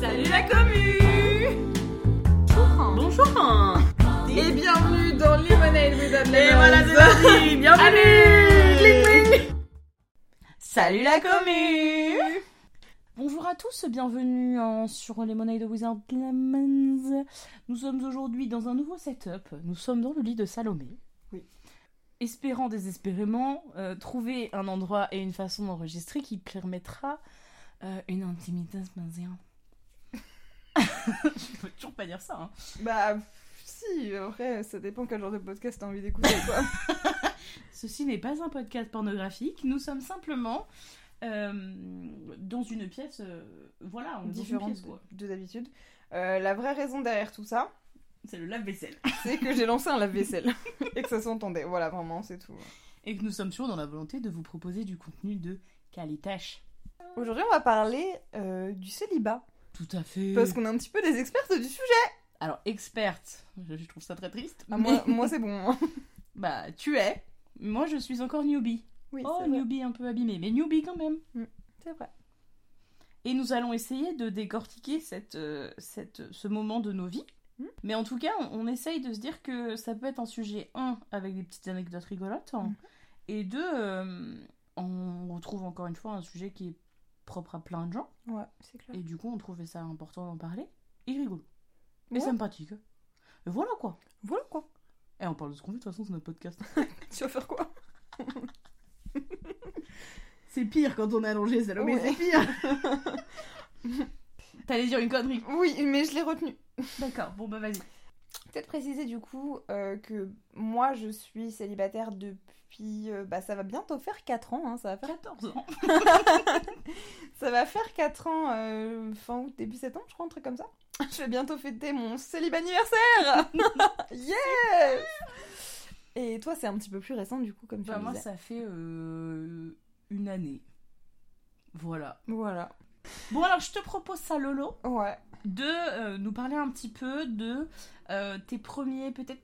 Salut la commu Bonjour Et bienvenue dans Lemonade Without Et Lemons. voilà, c'est parti Bienvenue. Salut la commu Bonjour à tous, bienvenue en- sur Lemonade Without Lemons. Nous sommes aujourd'hui dans un nouveau setup. Nous sommes dans le lit de Salomé. Oui. Espérant désespérément euh, trouver un endroit et une façon d'enregistrer qui permettra euh, une intimité. Je peux toujours pas dire ça. Hein. Bah, si, après, ça dépend quel genre de podcast t'as envie d'écouter, quoi. Ceci n'est pas un podcast pornographique. Nous sommes simplement euh, dans une pièce. euh, voilà, on Différente pièce, de d'habitude. Euh, la vraie raison derrière tout ça, C'est le lave-vaisselle. c'est que j'ai lancé un lave-vaisselle. et que ça s'entendait. Voilà, vraiment, c'est tout. Et que nous sommes toujours dans la volonté de vous proposer du contenu de qualité. Aujourd'hui, on va parler du célibat. Tout à fait. Parce qu'on est un petit peu des expertes du sujet. Alors, experte, je je trouve ça très triste. Ah, mais- moi, moi c'est bon. hein. Bah, tu es. Moi, je suis encore newbie. Oui, oh, c'est vrai. newbie un peu abîmé, mais newbie quand même. C'est vrai. Et nous allons essayer de décortiquer cette, euh, cette, ce moment de nos vies. Mm. Mais en tout cas, on, on essaye de se dire que ça peut être un sujet, un, avec des petites anecdotes rigolotes, hein, Mhm. et deux, euh, on retrouve encore une fois un sujet qui est propre à plein de gens, Ouais, c'est clair. et du coup, on trouvait ça important d'en parler, et rigolo, et Ouais. sympathique. Et voilà quoi. Voilà quoi. Et on parle de ce qu'on veut, de toute façon, c'est notre podcast. Tu vas faire quoi c'est pire quand on est allongé, Salomé, Ouais. c'est pire T'allais dire une connerie. Oui, mais je l'ai retenu. D'accord, bon bah vas-y. Peut-être préciser du coup euh, que moi je suis célibataire depuis. euh, bah ça va bientôt faire 4 ans, hein, ça, va faire, 14 ans. ça va faire 4 ans euh, fin août, début septembre, je crois, un truc comme ça. Je vais bientôt fêter mon célibat anniversaire Yes Et toi c'est un petit peu plus récent du coup, comme tu Bah le moi ça fait une année. Voilà. Voilà. Bon alors je te propose ça Lolo Ouais. De euh, nous parler un petit peu de euh, tes premiers peut-être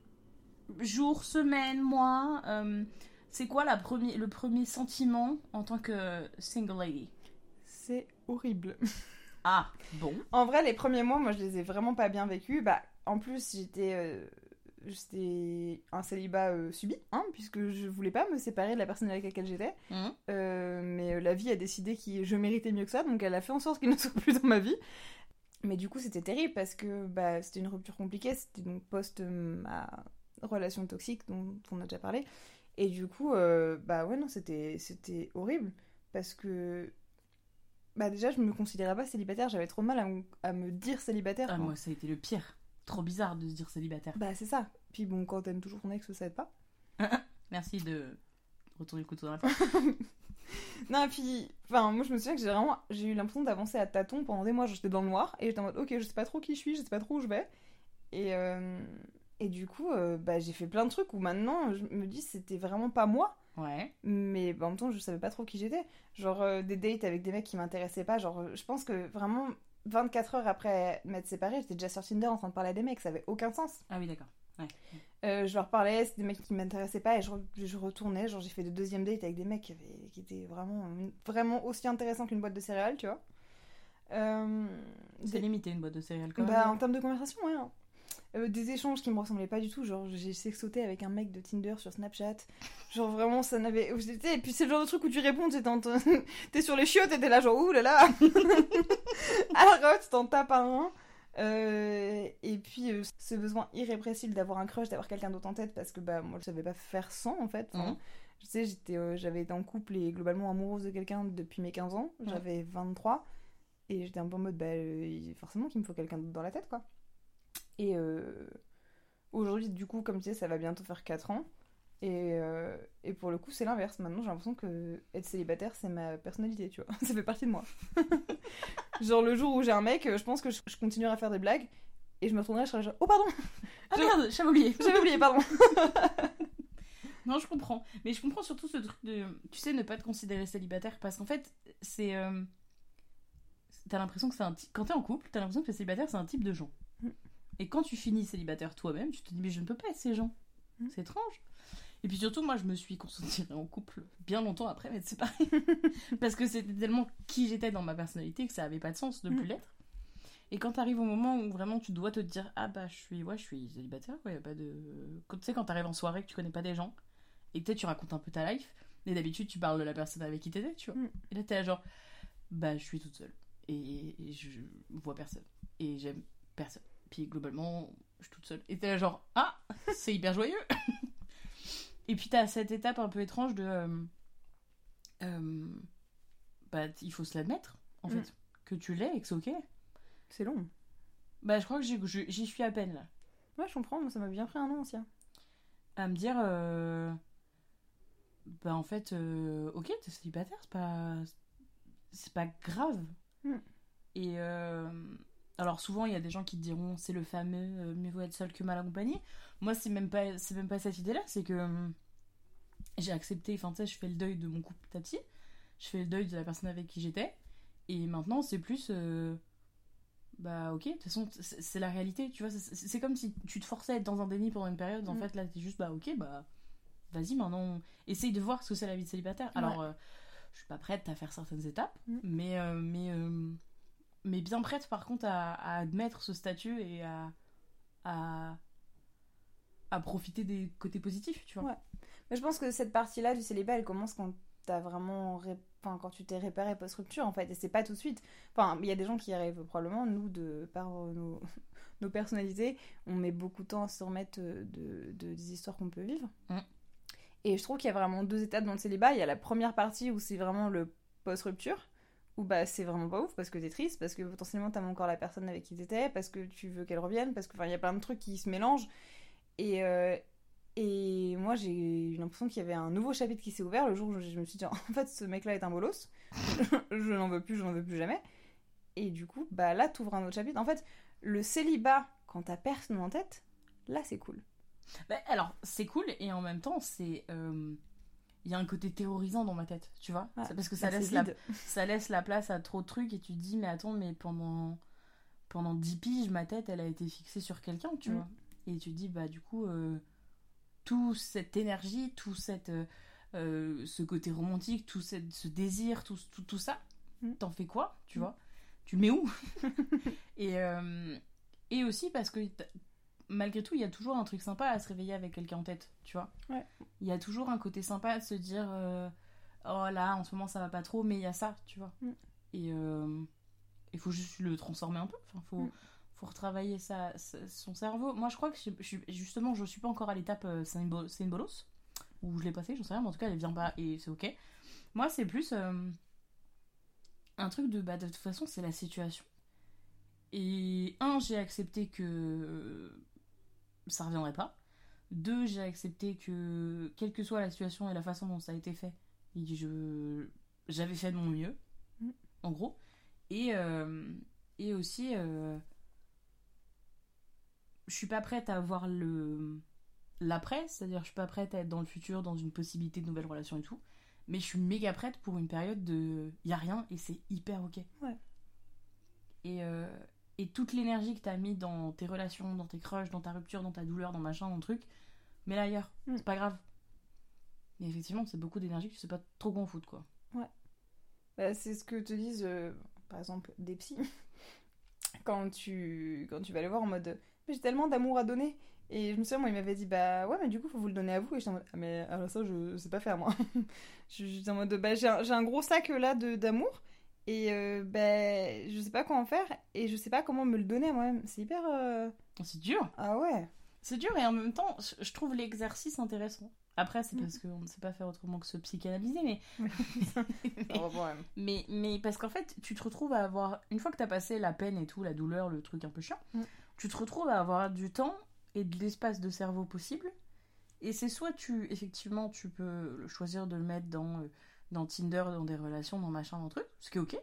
jours, semaines, mois. euh, c'est quoi la premier, le premier sentiment en tant que single lady? C'est horrible. Ah bon. En vrai, les premiers mois, moi, je les ai vraiment pas bien vécus. Bah, en plus, j'étais, j'étais un célibat euh, subi, hein, puisque je voulais pas me séparer de la personne avec laquelle j'étais. Euh, mais la vie a décidé que je méritais mieux que ça, donc elle a fait en sorte qu'il ne soit plus dans ma vie. Mais du coup, c'était terrible parce que bah, c'était une rupture compliquée. C'était donc post euh, ma relation toxique dont on a déjà parlé. Et du coup, euh, bah ouais, non, c'était c'était horrible parce que. Bah déjà, je me considérais pas célibataire, j'avais trop mal à, me- à me dire célibataire. Ah quoi. moi ça a été le pire. Trop bizarre de se dire célibataire. Bah c'est ça. Puis bon, quand t'aimes toujours ton ex, ça aide pas. Merci de retourner le couteau dans la. Non, et puis, enfin, moi je me souviens que j'ai vraiment, j'ai eu l'impression d'avancer à tâtons pendant des mois. J'étais dans le noir et j'étais en mode, ok, je sais pas trop qui je suis, je sais pas trop où je vais. Et, euh, et du coup, euh, bah, j'ai fait plein de trucs où maintenant je me dis c'était vraiment pas moi. Ouais. Mais bah, en même temps, je savais pas trop qui j'étais. Genre, euh, des dates avec des mecs qui m'intéressaient pas. Genre, je pense que vraiment, 24 heures après m'être séparée, j'étais déjà sur Tinder en train de parler à des mecs. Ça avait aucun sens. Ah oui d'accord. Ouais. Euh, je leur parlais, c'était des mecs qui m'intéressaient pas et je, re- je retournais. Genre, j'ai fait des deuxièmes dates avec des mecs qui, avaient, qui étaient vraiment, vraiment aussi intéressants qu'une boîte de céréales, tu vois. Euh, C'est des- limité une boîte de céréales quand même. bah, en termes de conversation, ouais. hein. Euh, des échanges qui me ressemblaient pas du tout. Genre, j'ai sexoté avec un mec de Tinder sur Snapchat. Genre, vraiment, ça n'avait. Et puis, c'est le genre de truc où tu réponds, t'es en- sur les chiottes et t'es là, genre, ouh là là Alors, tu t'en tapes un. Euh, et puis, euh, ce besoin irrépressible d'avoir un crush, d'avoir quelqu'un d'autre en tête, parce que bah, moi, je savais pas faire sans en fait. Enfin, Mhm. Je sais, j'étais, euh, j'avais été en couple et globalement amoureuse de quelqu'un depuis mes 15 ans. J'avais 23. Et j'étais un peu en mode, bah, il- forcément qu'il me faut quelqu'un d'autre dans la tête, quoi. Et aujourd'hui, du coup, comme tu disais, ça va bientôt faire 4 ans. Et, euh, et pour le coup, c'est l'inverse. Maintenant, j'ai l'impression que être célibataire, c'est ma personnalité, tu vois. Ça fait partie de moi. genre, le jour où j'ai un mec, je pense que je, je continuerai à faire des blagues. Et je me retournerai, je serai genre, oh pardon, Ah merde, j'avais oublié. j'avais oublié, pardon. Non, je comprends. Mais je comprends surtout ce truc de, tu sais, ne pas te considérer célibataire parce qu'en fait, c'est, euh, t'as l'impression que c'est un, quand t'es en couple, t'as l'impression que le célibataire c'est un type de gens. Mm. Et quand tu finis célibataire toi-même, tu te dis mais je ne peux pas être ces gens. Mm. C'est étrange. Et puis surtout, moi, je me suis considérée en couple bien longtemps après m'être séparée. Parce que c'était tellement qui j'étais dans ma personnalité que ça avait pas de sens de plus Mm. l'être. Et quand t'arrives au moment où vraiment tu dois te dire ah bah je suis ouais je suis célibataire quoi, y a pas de quand tu sais quand t'arrives en soirée que tu connais pas des gens et peut-être tu racontes un peu ta life et d'habitude tu parles de la personne avec qui t'étais tu vois. Mm. Et là t'es là genre bah je suis toute seule et, et je vois personne et j'aime personne. Puis globalement je suis toute seule et t'es là genre ah c'est hyper joyeux. et puis t'as cette étape un peu étrange de euh, euh, bah il faut se l'admettre en Mm. fait que tu l'es et que c'est ok. C'est long. Bah, je crois que j'y suis à peine là. Ouais, je comprends, moi ça m'a bien pris un an aussi. hein. À me dire, euh, bah, en fait, ok, t'es célibataire, c'est pas, c'est pas grave. Mm. Et euh, alors, souvent, il y a des gens qui te diront, c'est le fameux euh, mieux vaut être seul que mal accompagné. Moi, c'est même pas, c'est même pas cette idée-là, c'est que hum, j'ai accepté, enfin, tu sais, je fais le deuil de mon couple petit à petit, je fais le deuil de la personne avec qui j'étais, et maintenant, c'est plus. euh, bah ok, de toute façon c'est la réalité, tu vois, c'est- comme si tu te forçais à être dans un déni pendant une période, en Mm. fait là t'es juste bah ok, bah vas-y maintenant, essaye de voir ce que c'est la vie de célibataire. Alors euh, je suis pas prête à faire certaines étapes, Mm. mais, mais, mais bien prête par contre à, à admettre ce statut et à, à, à profiter des côtés positifs, tu vois. Ouais. Mais je pense que cette partie-là du célibat, elle commence quand t'as vraiment. ré- Enfin, quand tu t'es réparé post-rupture, en fait, et c'est pas tout de suite. Enfin, il y a des gens qui arrivent probablement, nous, de par euh, nos, nos personnalités, on met beaucoup de temps à se remettre euh, de, de- des histoires qu'on peut vivre. Mm. Et je trouve qu'il y a vraiment deux étapes dans le célibat. Il y a la première partie où c'est vraiment le post-rupture, où bah c'est vraiment pas ouf parce que t'es triste, parce que potentiellement t'aimes encore la personne avec qui t'étais, parce que tu veux qu'elle revienne, parce que enfin il y a plein de trucs qui se mélangent. Et, euh, et moi j'ai eu l'impression qu'il y avait un nouveau chapitre qui s'est ouvert le jour où je me suis dit en fait ce mec là est un bolos, je n'en veux plus, je n'en veux plus jamais. Et du coup bah là t'ouvres un autre chapitre. En fait le célibat quand t'as personne en tête, là c'est cool. Bah, alors, c'est cool et en même temps, c'est. euh, Il y a un côté terrorisant dans ma tête, tu vois Ouais, C'est Parce que ça Là, laisse, c'est la, vide. ça laisse la place à trop de trucs et tu te dis, mais attends, mais pendant, pendant 10 piges, ma tête, elle a été fixée sur quelqu'un, tu Mm. vois Et tu te dis, bah du coup, euh, tout cette énergie, tout cette, euh, euh, ce côté romantique, tout cette- ce désir, tout, tout, tout ça, Mm. t'en fais quoi, tu Mm. vois? Tu mets où? Et, euh, et aussi parce que malgré tout, il y a toujours un truc sympa à se réveiller avec quelqu'un en tête, tu vois. Ouais. Il y a toujours un côté sympa de se dire euh, oh là, en ce moment ça va pas trop, mais il y a ça, tu vois. Mm. Et il faut juste le transformer un peu. Enfin, faut, Mm. faut retravailler sa, sa- son cerveau. Moi, je crois que je, je justement, je suis pas encore à l'étape euh, c'est une, bolos où je l'ai passé, j'en sais rien, mais en tout cas, elle vient pas et c'est ok. Moi, c'est plus euh, un truc de bah, de toute façon, c'est la situation. Et un, j'ai accepté que euh, ça reviendrait pas. Deux, j'ai accepté que, quelle que soit la situation et la façon dont ça a été fait, je, j'avais fait de mon mieux, Mm. en gros. Et, euh, et aussi, euh, je suis pas prête à voir le l'après, c'est-à-dire je suis pas prête à être dans le futur, dans une possibilité de nouvelles relations et tout. Mais je suis méga prête pour une période de. Y a rien et c'est hyper ok. Ouais. Et, euh, et toute l'énergie que t'as mis dans tes relations, dans tes crushs, dans ta rupture, dans ta douleur, dans machin, dans truc, mets-la ailleurs. Mm. C'est pas grave. Mais effectivement, c'est beaucoup d'énergie que tu sais pas trop quoi en foutre, quoi. Bah, c'est ce que te disent, euh, par exemple, des psys. quand, tu, quand tu vas les voir en mode Mais j'ai tellement d'amour à donner. Et je me souviens, moi, il m'avait dit Bah ouais, mais du coup, faut vous le donner à vous. Et j'étais en mode Ah, mais alors ça, je sais pas faire, moi. J'étais en mode Bah j'ai un, un gros sac là de- d'amour. Et euh, bah, je sais pas quoi en faire. Et je sais pas comment me le donner à moi-même. C'est hyper. euh, C'est dur. Ah ouais. C'est dur et en même temps, je- trouve l'exercice intéressant. Après, c'est Mm. parce qu'on ne sait pas faire autrement que se psychanalyser, mais. Même. Mais, mais parce qu'en fait, tu te retrouves à avoir. Une fois que t'as passé la peine et tout, la douleur, le truc un peu chiant, Mm. tu te retrouves à avoir du temps et de l'espace de cerveau possible. Et c'est soit tu, effectivement, tu peux choisir de le mettre dans, euh, dans Tinder, dans des relations, dans machin, dans truc, ce qui est ok.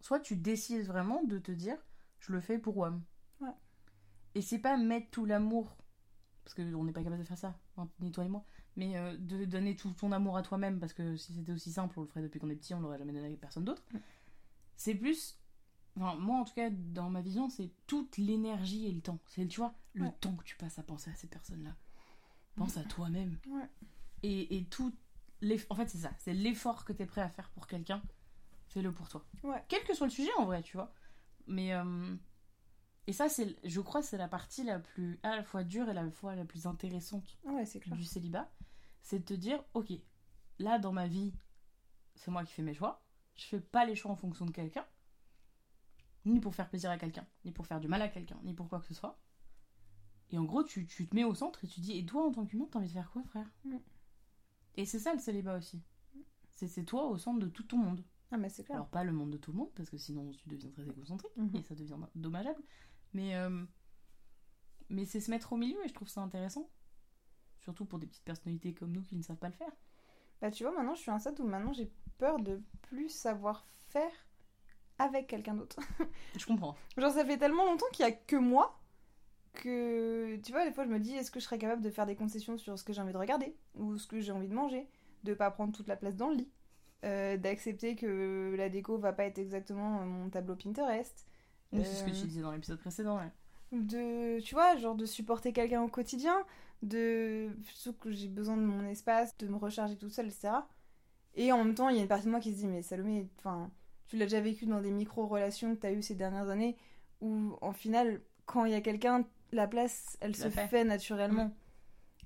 Soit tu décides vraiment de te dire, je le fais pour WAM. Ouais. Et c'est pas mettre tout l'amour, parce qu'on n'est pas capable de faire ça, hein, ni toi ni moi, mais euh, de donner tout ton amour à toi-même, parce que si c'était aussi simple, on le ferait depuis qu'on est petit, on l'aurait jamais donné à personne d'autre. C'est plus. Enfin, moi, en tout cas, dans ma vision, c'est toute l'énergie et le temps. C'est, tu vois, le Ouais. temps que tu passes à penser à ces personnes-là. Pense à toi-même. Ouais. Et, et tout. En fait, c'est ça. C'est l'effort que tu es prêt à faire pour quelqu'un. Fais-le pour toi. Ouais. Quel que soit le sujet, en vrai, tu vois. Mais. euh, Et ça, c'est, je crois, c'est la partie la plus. à la fois dure et à la fois la plus intéressante Ouais, c'est clair. du célibat. C'est de te dire, ok, là, dans ma vie, c'est moi qui fais mes choix. Je fais pas les choix en fonction de quelqu'un. Ni pour faire plaisir à quelqu'un, ni pour faire du mal à quelqu'un, ni pour quoi que ce soit. Et en gros, tu, tu te mets au centre et tu dis, et toi, en tant qu'humain, t'as envie de faire quoi, frère? Mm. Et c'est ça le célibat aussi. C'est, toi au centre de tout ton monde. Ah, mais c'est clair. Alors pas le monde de tout le monde, parce que sinon tu deviens très égocentrique Mhm. et ça devient dommageable. Mais, euh, mais c'est se mettre au milieu et je trouve ça intéressant. Surtout pour des petites personnalités comme nous qui ne savent pas le faire. Bah, tu vois, maintenant, je suis à un stade où maintenant j'ai peur de plus savoir faire avec quelqu'un d'autre. Je comprends. Genre, ça fait tellement longtemps qu'il y a que moi que, tu vois, des fois, je me dis, est-ce que je serais capable de faire des concessions sur ce que j'ai envie de regarder ou ce que j'ai envie de manger, de pas prendre toute la place dans le lit, euh, d'accepter que la déco va pas être exactement mon tableau Pinterest, C'est ce que Euh, tu disais dans l'épisode précédent. de, tu vois, genre de supporter quelqu'un au quotidien, de, surtout que j'ai besoin de mon espace, de me recharger toute seule, etc. Et en même temps, il y a une partie de moi qui se dit, mais Salomé, enfin, tu l'as déjà vécu dans des micro-relations que tu as eues ces dernières années, où en final, quand il y a quelqu'un, la place, elle se fait naturellement.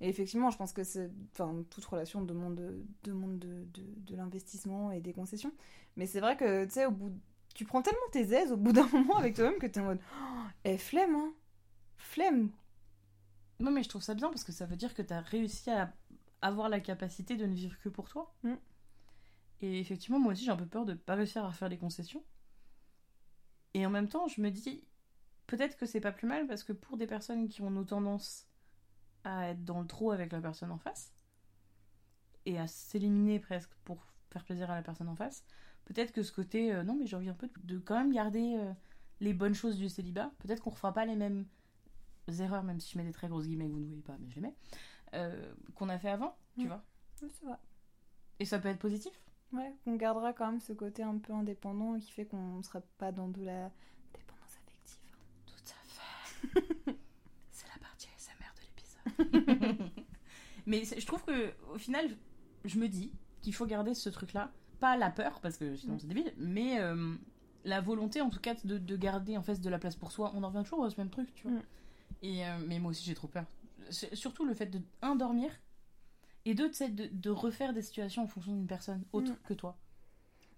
Et effectivement, je pense que c'est, enfin, toute relation demande, demande de, de, de l'investissement et des concessions. Mais c'est vrai que, tu sais, au bout, tu prends tellement tes aises au bout d'un moment avec toi-même que t'es en mode, oh, eh, flemme, hein, flemme. Non mais je trouve ça bien parce que ça veut dire que tu as réussi à avoir la capacité de ne vivre que pour toi. Mm. Et effectivement, moi aussi j'ai un peu peur de pas réussir à faire des concessions. Et en même temps, je me dis, peut-être que c'est pas plus mal parce que pour des personnes qui ont nos tendances à être dans le trop avec la personne en face et à s'éliminer presque pour faire plaisir à la personne en face, peut-être que ce côté euh, non mais j'ai envie un peu de quand même garder euh, les bonnes choses du célibat, peut-être qu'on refera pas les mêmes erreurs, même si je mets des très grosses guillemets que vous ne voyez pas, mais je les mets, euh, qu'on a fait avant, tu Mm. vois. C'est vrai. Et ça peut être positif. Ouais, on gardera quand même ce côté un peu indépendant qui fait qu'on ne sera pas dans de la dépendance affective. Tout à fait. c'est la partie ASMR de l'épisode. mais je trouve que au final, je me dis qu'il faut garder ce truc-là, pas la peur parce que sinon Mm. c'est débile, mais euh, la volonté en tout cas de, de garder en fait de la place pour soi. On en revient toujours ce même truc, tu vois. Mm. Et euh, mais moi aussi j'ai trop peur. Surtout le fait de un dormir et deux de, de refaire des situations en fonction d'une personne autre Mm. que toi.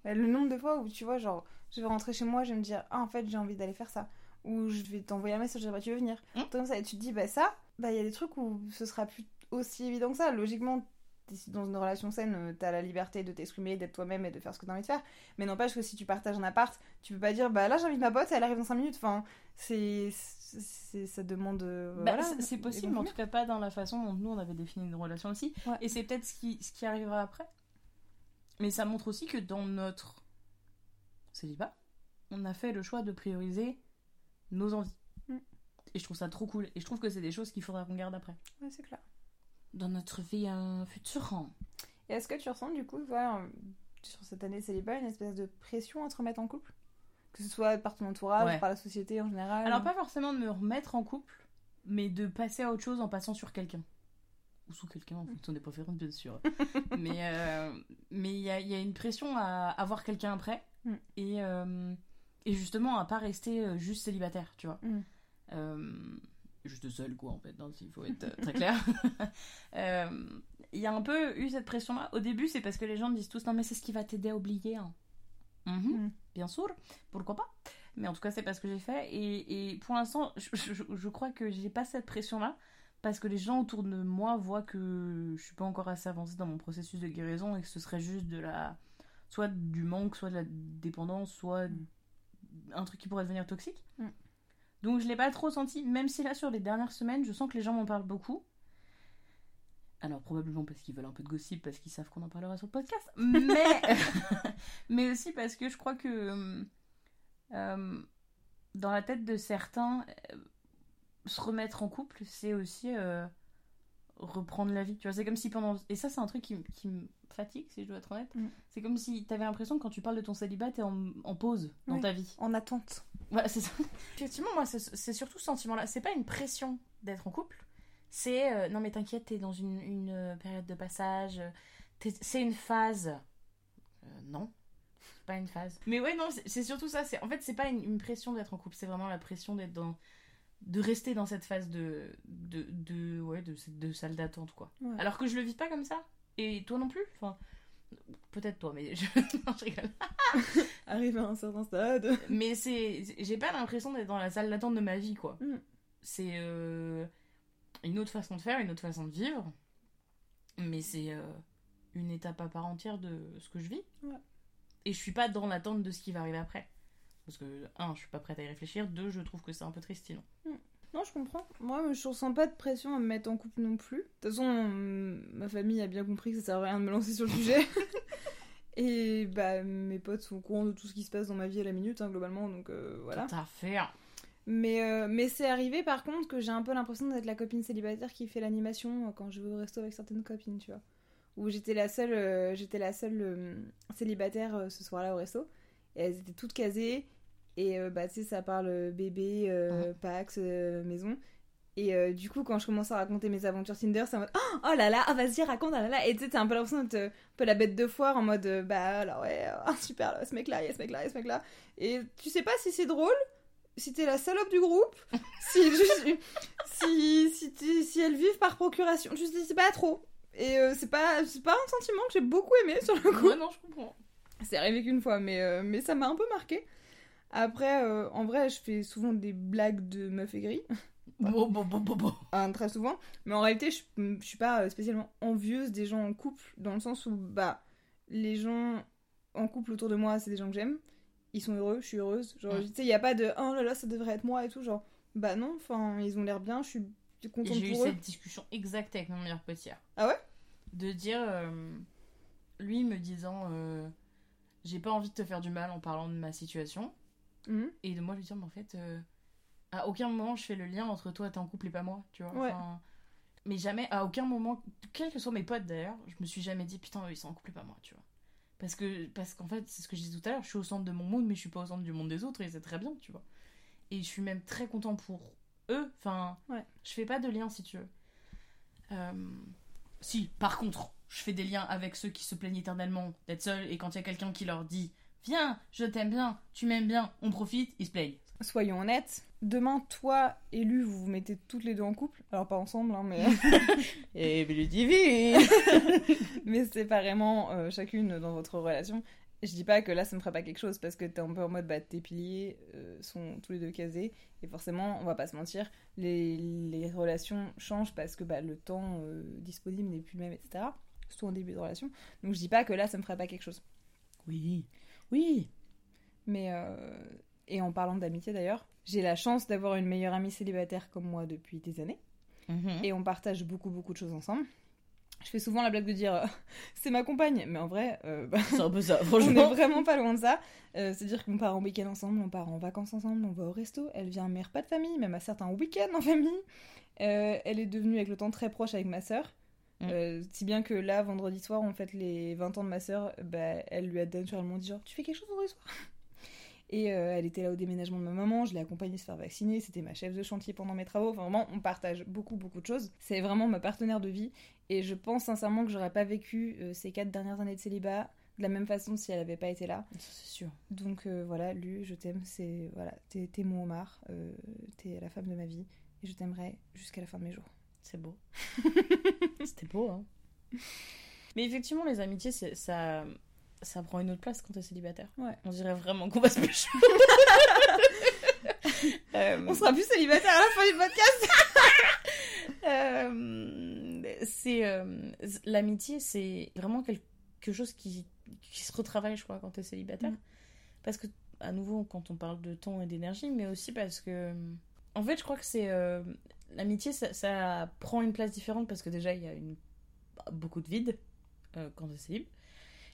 Bah, le nombre de fois où tu vois, genre, je vais rentrer chez moi, je vais me dire, ah en fait, j'ai envie d'aller faire ça. Ou je vais t'envoyer un message, bah, tu veux venir. Mm. Comme ça, et tu te dis, bah ça, bah il y a des trucs où ce sera plus aussi évident que ça. Logiquement, dans une relation saine, euh, t'as la liberté de t'exprimer, d'être toi-même et de faire ce que t'as envie de faire. Mais n'empêche que si tu partages un appart, tu peux pas dire, bah là j'invite ma pote, elle arrive dans 5 minutes. Enfin, c'est. c'est- Ça demande. euh, Bah, voilà, c'est- c'est possible, mais en tout cas pas dans la façon dont nous on avait défini une relation aussi. Ouais. Et c'est peut-être ce qui, ce qui arrivera après. Mais ça montre aussi que dans notre célibat, on a fait le choix de prioriser nos envies. Mm. Et je trouve ça trop cool. Et je trouve que c'est des choses qu'il faudra qu'on garde après. Ouais, c'est clair. Dans notre vie euh, future. Et est-ce que tu ressens du coup, voilà, euh, sur cette année célibat, une espèce de pression à te remettre en couple? Que ce soit par ton entourage, Ouais. par la société en général Alors pas forcément de me remettre en couple, mais de passer à autre chose en passant sur quelqu'un. Ou sous quelqu'un, en fonction des préférences, bien sûr. mais euh, mais il y a, il y a une pression à avoir quelqu'un après. Mm. Et, euh, et justement à pas rester euh, juste célibataire, tu vois. Mm. Euh, juste seul, quoi, en fait, hein, s'il faut être euh, très clair. Euh, Il y a un peu eu cette pression-là. Au début, c'est parce que les gens disent tous Non, mais c'est ce qui va t'aider à oublier. hein. Mhm Mm. bien sûr, pourquoi pas. Mais en tout cas, c'est pas ce que j'ai fait. Et, et pour l'instant, je, je- je crois que j'ai pas cette pression-là. Parce que les gens autour de moi voient que je suis pas encore assez avancée dans mon processus de guérison et que ce serait juste de la. soit du manque, soit de la dépendance, soit un truc qui pourrait devenir toxique. Mm. Donc je l'ai pas trop senti, même si là, sur les dernières semaines, je sens que les gens m'en parlent beaucoup. Alors probablement parce qu'ils veulent un peu de gossip, parce qu'ils savent qu'on en parlera sur le podcast, mais mais aussi parce que je crois que euh, dans la tête de certains, euh, se remettre en couple, c'est aussi euh, reprendre la vie. Tu vois, c'est comme si pendant et ça c'est un truc qui, qui me fatigue, si je dois être honnête. Mm. C'est comme si t'avais l'impression que quand tu parles de ton célibat, t'es en, en pause dans Oui. ta vie. En attente. Voilà, c'est ça. Effectivement, moi, c'est c'est surtout ce sentiment-là. C'est pas une pression d'être en couple. C'est euh, non, mais t'inquiète, t'es dans une, une, euh, période de passage. euh, C'est une phase. Euh, non. Pas une phase. Mais ouais, non, c'est- surtout ça. C'est En fait, c'est pas une, une pression d'être en couple, c'est vraiment la pression d'être dans. De rester dans cette phase de. de. de ouais, de, de salle d'attente, quoi. Ouais. Alors que je le vis pas comme ça. Et toi non plus Enfin. Peut-être toi, mais je. non, je rigole. Arrive à un certain stade. Mais c'est. J'ai pas l'impression d'être dans la salle d'attente de ma vie, quoi. Mm. C'est euh, une autre façon de faire, une autre façon de vivre. Mais c'est euh, une étape à part entière de ce que je vis. Ouais. Et je suis pas dans l'attente de ce qui va arriver après. Parce que, un, je suis pas prête à y réfléchir. Deux, je trouve que c'est un peu triste sinon. Non, je comprends. Moi, je ressens pas de pression à me mettre en couple non plus. De toute façon, hum, ma famille a bien compris que ça servait à rien de me lancer sur le sujet. Et bah, mes potes sont au courant de tout ce qui se passe dans ma vie à la minute, hein, globalement, donc euh, voilà. Tout à faire. Mais, euh, mais c'est arrivé par contre que j'ai un peu l'impression d'être la copine célibataire qui fait l'animation euh, quand je vais au resto avec certaines copines, tu vois. Où j'étais la seule, euh, j'étais la seule euh, célibataire euh, ce soir-là au resto. Et elles étaient toutes casées. Et euh, bah, tu sais, ça parle euh, bébé, euh, Pax, euh, maison. Et du coup, quand je commence à raconter mes aventures Tinder, c'est en mode Oh, oh là là, ah, vas-y, raconte, ah là là. Et tu sais, t'as un peu l'impression d'être un peu la bête de foire en mode Bah alors, ouais, ah, super, là, ce mec-là, il y a ce mec-là, il y a ce mec-là. Et tu sais pas si c'est drôle, si t'es la salope du groupe, si, si, si, si elles vivent par procuration. Je sais pas trop. Et c'est pas, c'est pas un sentiment que j'ai beaucoup aimé sur le coup. Ouais, non, je comprends. C'est arrivé qu'une fois, mais, mais ça m'a un peu marqué. Après, euh, en vrai, je fais souvent des blagues de meuf aigrie, Bon, bon, bon, bon, bon. hein, très souvent. Mais en réalité, je, je suis pas euh, spécialement envieuse des gens en couple, dans le sens où, bah, les gens en couple autour de moi, c'est des gens que j'aime. Ils sont heureux, je suis heureuse. Genre, tu sais, il y a pas de oh là là, ça devrait être moi et tout. Genre, bah non, enfin, ils ont l'air bien, je suis Et contente J'ai eu pour eux. cette discussion exacte avec mon meilleur pote hier. Ah ouais? De dire, euh, lui me disant, euh, j'ai pas envie de te faire du mal en parlant de ma situation. Mhm. Et de moi lui dire, mais en fait, euh, à aucun moment je fais le lien entre toi, t'es en couple et pas moi, tu vois. Ouais. Enfin, mais jamais, à aucun moment, quels que soient mes potes d'ailleurs, je me suis jamais dit, putain, eux ils sont en couple et pas moi, tu vois. Parce que parce qu'en fait, c'est ce que je disais tout à l'heure, je suis au centre de mon monde, mais je suis pas au centre du monde des autres, et c'est très bien, tu vois. Et je suis même très content pour eux. Enfin, Ouais. je fais pas de lien si tu veux. Euh, Si, par contre, je fais des liens avec ceux qui se plaignent éternellement d'être seuls, et quand il y a quelqu'un qui leur dit Viens, je t'aime bien, tu m'aimes bien, on profite, ils se plaignent. Soyons honnêtes, demain, toi et Lu, vous vous mettez toutes les deux en couple. Alors, pas ensemble, hein, mais. Et Ludivine mais séparément, euh, chacune dans votre relation. Je dis pas que là, ça me ferait pas quelque chose parce que t'es un peu en mode, bah, tes piliers euh, sont tous les deux casés. Et forcément, on va pas se mentir, les, les relations changent parce que bah, le temps euh, disponible n'est plus le même, etc. Surtout en début de relation. Donc, je dis pas que là, ça me ferait pas quelque chose. Oui, oui. Mais, euh, et en parlant d'amitié d'ailleurs, j'ai la chance d'avoir une meilleure amie célibataire comme moi depuis des années. Mhm. Et on partage beaucoup, beaucoup de choses ensemble. Je fais souvent la blague de dire euh, c'est ma compagne, mais en vrai, euh, bah, C'est un peu ça, on est franchement. vraiment pas loin de ça. Euh, C'est-à-dire qu'on part en week-end ensemble, on part en vacances ensemble, on va au resto. Elle vient à mes repas de famille, même à certains week-ends en famille. Elle est devenue avec le temps très proche avec ma sœur. Mm. Euh, si bien que là, vendredi soir, on fête les 20 ans de ma sœur, bah, elle lui a naturellement dit genre, tu fais quelque chose vendredi soir? Et euh, elle était là au déménagement de ma maman, je l'ai accompagnée se faire vacciner, c'était ma chef de chantier pendant mes travaux. Enfin, vraiment, on partage beaucoup, beaucoup de choses. C'est vraiment ma partenaire de vie. Et je pense sincèrement que j'aurais pas vécu euh, ces quatre dernières années de célibat de la même façon si elle avait pas été là. C'est sûr. Donc euh, voilà, Lu, je t'aime, c'est voilà, t'es mon Omar, euh, t'es la femme de ma vie et je t'aimerai jusqu'à la fin de mes jours. C'est beau. C'était beau, hein. Mais effectivement, les amitiés, c'est- ça, ça prend une autre place quand t'es célibataire. Ouais. On dirait vraiment qu'on va se pécho. Euh, On sera plus célibataire à la fin du podcast. euh, c'est euh, l'amitié, c'est vraiment quelque chose qui, qui se retravaille, je crois, quand t'es célibataire. Mm. Parce que, à nouveau, quand on parle de temps et d'énergie, mais aussi parce que, en fait, je crois que c'est euh, l'amitié, ça, prend une place différente parce que déjà il y a beaucoup de vide euh, quand t'es célib,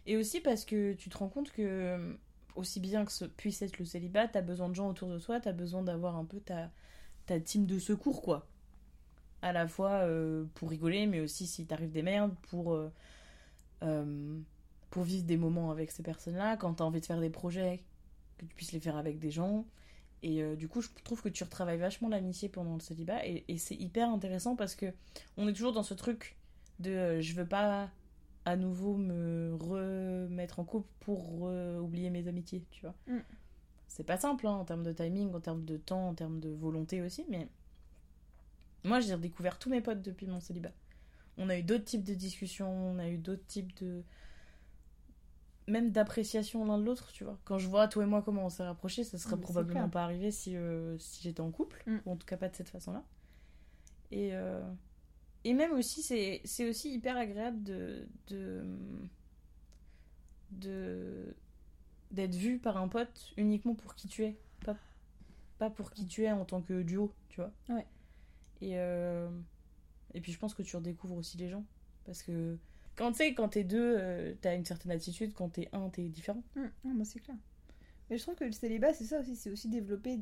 et aussi parce que tu te rends compte que aussi bien que ce puisse être le célibat, t'as besoin de gens autour de toi, t'as besoin d'avoir un peu ta, team de secours, quoi. À la fois euh, pour rigoler, mais aussi si t'arrives des merdes, pour, euh, euh, pour vivre des moments avec ces personnes-là, quand t'as envie de faire des projets, que tu puisses les faire avec des gens. Et euh, du coup, je trouve que tu retravailles vachement l'amitié pendant le célibat, et, et c'est hyper intéressant parce que on est toujours dans ce truc de euh, je veux pas à nouveau me remettre en couple pour re- oublier mes amitiés, tu vois. Mm. C'est pas simple hein, en termes de timing, en termes de temps, en termes de volonté aussi, mais moi j'ai redécouvert tous mes potes depuis mon célibat. On a eu d'autres types de discussions, on a eu d'autres types de. Même d'appréciation l'un de l'autre, tu vois. Quand je vois toi et moi comment on s'est rapprochés, ça serait Ah, probablement pas arrivé si, euh, si j'étais en couple, Mm. ou en tout cas pas de cette façon-là. Et, euh, et même aussi, c'est aussi hyper agréable de. de de d'être vu par un pote uniquement pour qui tu es pas, pas pour qui tu es en tant que duo tu vois Ouais. et euh, et puis je pense que tu redécouvres aussi les gens parce que quand tu sais quand t'es deux euh, t'as une certaine attitude quand t'es un t'es différent non, bah, c'est clair. Mais je trouve que le célibat, c'est ça aussi, c'est aussi développer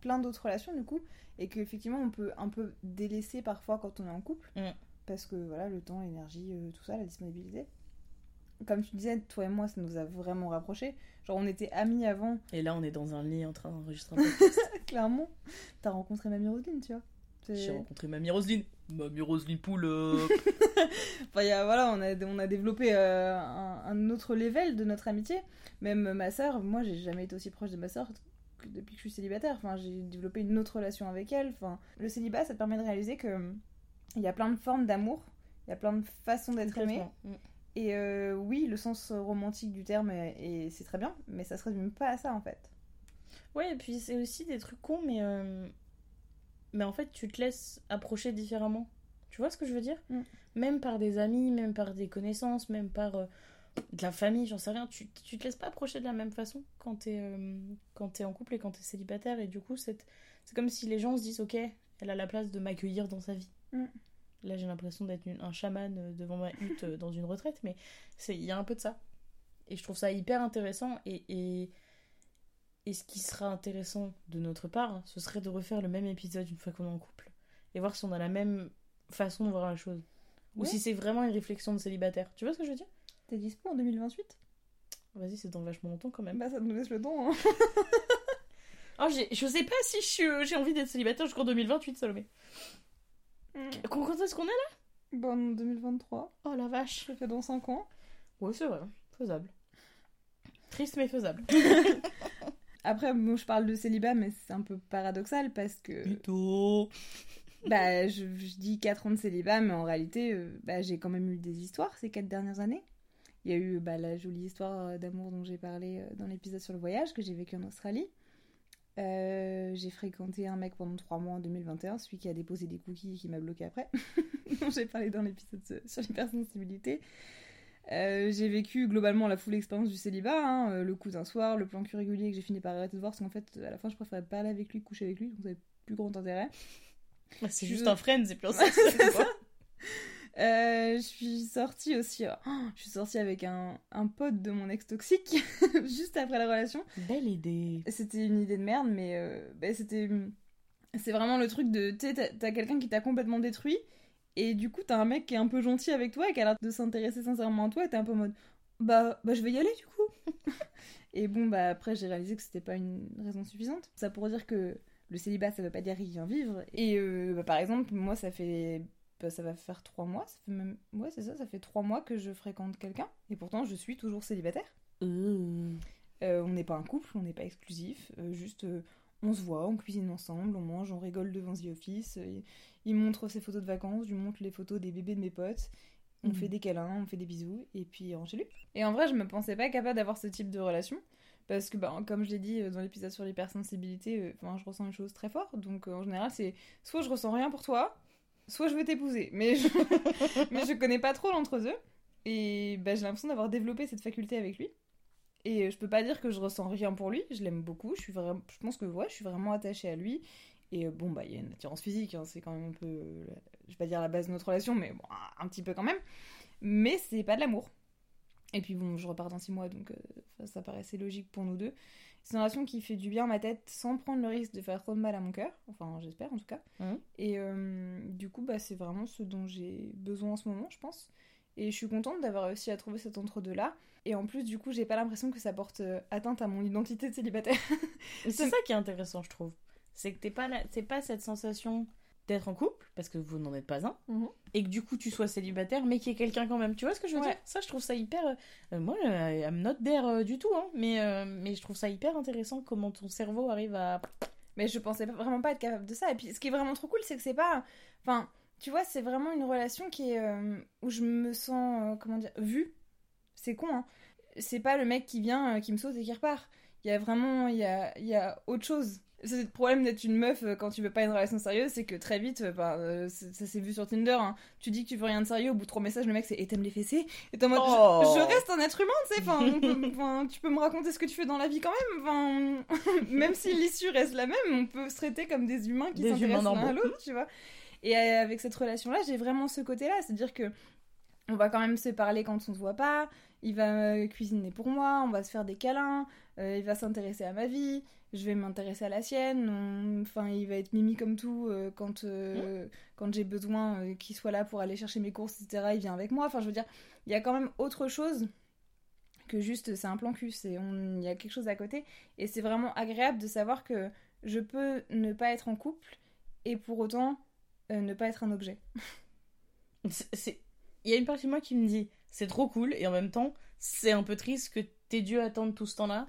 plein d'autres relations du coup, et qu'effectivement on peut un peu délaisser parfois quand on est en couple, Mm. parce que voilà, le temps, l'énergie, euh, tout ça, la disponibilité. Comme tu disais, toi et moi, ça nous a vraiment rapprochés. Genre, on était amis avant, et là on est dans un lit en train d'enregistrer un podcast clairement. T'as rencontré Mamie Roselyne, tu vois. J'ai rencontré mamie Roselyne mamie Roselyne Poule euh, Enfin, il y a- voilà, on a, on a développé euh, un, un autre level de notre amitié. Même ma sœur, moi, j'ai jamais été aussi proche de ma sœur que depuis que je suis célibataire. Enfin, j'ai développé une autre relation avec elle. Enfin, le célibat, ça te permet de réaliser que il y a plein de formes d'amour, il y a plein de façons d'être aimé. Mm. Et euh, oui, le sens romantique du terme, est- est- c'est très bien, mais ça se résume pas à ça en fait. Ouais, et puis c'est aussi des trucs cons, mais. Mais en fait, tu te laisses approcher différemment. Tu vois ce que je veux dire Mm. Même par des amis, même par des connaissances, même par euh, de la famille, j'en sais rien. Tu, tu te laisses pas approcher de la même façon quand t'es euh, quand t'es en couple et quand t'es célibataire. Et du coup, c'est c'est comme si les gens se disent Ok, elle a la place de m'accueillir dans sa vie. Mm. Là, j'ai l'impression d'être un chaman euh, devant ma hutte dans une retraite, mais c'est- il y a un peu de ça. Et je trouve ça hyper intéressant. Et, et, et ce qui sera intéressant de notre part, ce serait de refaire le même épisode une fois qu'on est en couple. Et voir si on a la même façon de voir la chose. Ou si c'est vraiment une réflexion de célibataire. Tu vois ce que je veux dire? T'es dispo en 2028 Vas-y, c'est dans vachement longtemps quand même. Bah, ça nous laisse le temps. Hein. Oh, je sais pas si j'ai envie d'être célibataire jusqu'en 2028, Salomé. Quand quand est-ce qu'on est là? Bon, en 2023, Oh la vache. ça fait dans 5 ans. Ouais, c'est vrai. Faisable. Triste mais faisable. Après, moi, je parle de célibat, mais c'est un peu paradoxal parce que. Mytho. Bah, je, je dis 4 ans de célibat, mais en réalité, euh, bah, j'ai quand même eu des histoires ces 4 dernières années. Il y a eu bah, la jolie histoire euh, d'amour dont j'ai parlé euh, dans l'épisode sur le voyage que j'ai vécu en Australie. Euh, j'ai fréquenté un mec pendant 3 mois en 2021, celui qui a déposé des cookies et qui m'a bloqué après. dont j'ai parlé dans l'épisode sur- sur l'hypersensibilité. Euh, j'ai vécu globalement la full expérience du célibat, hein, euh, le coup d'un soir, le plan cul régulier que j'ai fini par arrêter de voir parce qu'en fait à la fin je préférais parler avec lui coucher avec lui, donc ça avait plus grand intérêt. Bah, C'est Je- juste un friend, c'est plus quoi. Euh, je suis sortie aussi. oh, je suis sortie avec un, un pote de mon ex toxique juste après la relation. Belle idée. C'était une idée de merde, mais euh, bah, c'était. C'est vraiment le truc de. Tu t'as quelqu'un qui t'a complètement détruit, et du coup, t'as un mec qui est un peu gentil avec toi et qui a l'air de s'intéresser sincèrement à toi, et t'es un peu en mode. Bah, bah, je vais y aller du coup. et bon, bah, après, j'ai réalisé que c'était pas une raison suffisante. Ça pour dire que le célibat, ça veut pas dire rien vivre. Et euh, bah, par exemple, moi, ça fait. bah, ça va faire trois mois, ça fait même. Ouais, c'est ça, ça fait trois mois que je fréquente quelqu'un, et pourtant, je suis toujours célibataire. Euh. Euh, on n'est pas un couple, on n'est pas exclusif, euh, juste on se voit, on cuisine ensemble, on mange, on rigole devant The Office. Il montre ses photos de vacances, je lui montre les photos des bébés de mes potes. On Mhm. fait des câlins, on fait des bisous, et puis on chez lui. Et en vrai, je me pensais pas capable d'avoir ce type de relation. Parce que, bah, comme je l'ai dit euh, dans l'épisode sur l'hypersensibilité, euh, je ressens une chose très fort. Donc, euh, en général, c'est soit je ressens rien pour toi, soit je veux t'épouser. Mais je... mais je connais pas trop l'entre-deux. Et bah, j'ai l'impression d'avoir développé cette faculté avec lui. Et je peux pas dire que je ressens rien pour lui, je l'aime beaucoup, je, suis je pense que ouais, je suis vraiment attachée à lui. Et euh, bon, bah, il y a une attirance physique, hein, c'est quand même un peu, euh, je vais pas dire la base de notre relation, mais bon, un petit peu quand même. Mais c'est pas de l'amour. Et puis bon, je repars dans six mois, donc euh, ça- paraissait logique pour nous deux. C'est une relation qui fait du bien à ma tête sans prendre le risque de faire trop de mal à mon cœur. Enfin, j'espère en tout cas. Mhm. Et euh, du coup, bah, c'est vraiment ce dont j'ai besoin en ce moment, je pense. Et je suis contente d'avoir réussi à trouver cet entre-deux-là. Et en plus, du coup, j'ai pas l'impression que ça porte atteinte à mon identité de célibataire. C'est ça qui est intéressant, je trouve. C'est que t'es pas, là- c'est pas cette sensation d'être en couple, parce que vous n'en êtes pas un, Mhm. et que du coup tu sois célibataire, mais qu'il y ait quelqu'un quand même. Tu vois ce que je veux Ouais. dire? Ça, je trouve ça hyper. euh, moi, euh, I'm not there euh, du tout, hein, mais, euh, mais je trouve ça hyper intéressant comment ton cerveau arrive à. Mais je pensais vraiment pas être capable de ça. Et puis ce qui est vraiment trop cool, c'est que c'est pas. Enfin, tu vois, c'est vraiment une relation qui est. euh, où je me sens. comment dire Vue. C'est con, hein. C'est pas le mec qui vient, qui me saute et qui repart. Il y a vraiment. Il y a, il y a autre chose. C'est le problème d'être une meuf euh, quand tu veux pas une relation sérieuse, c'est que très vite, euh, bah, euh, ça s'est vu sur Tinder. hein. Tu dis que tu veux rien de sérieux, au bout de trois messages, le mec c'est et t'aimes les fessées? Et t'es en mode je- Oh. je, reste un être humain, tu sais. Enfin, tu peux me raconter ce que tu fais dans la vie quand même. Même si l'issue reste la même, on peut se traiter comme des humains qui s'intéressent l'un à l'autre, tu vois. Et euh, avec cette relation-là, j'ai vraiment ce côté-là, c'est-à-dire que on va quand même se parler quand on se voit pas. Il va cuisiner pour moi, on va se faire des câlins, euh, il va s'intéresser à ma vie, je vais m'intéresser à la sienne. on- Enfin, il va être mimi comme tout euh, quand euh, quand j'ai besoin euh, qu'il soit là pour aller chercher mes courses, etc. Il vient avec moi. Enfin, je veux dire, il y a quand même autre chose que juste c'est un plan cul. C'est on- il y a quelque chose à côté et c'est vraiment agréable de savoir que je peux ne pas être en couple et pour autant ne pas être un objet. C'est- Il y a une partie de moi qui me dit c'est trop cool, et en même temps, c'est un peu triste que t'aies dû attendre tout ce temps-là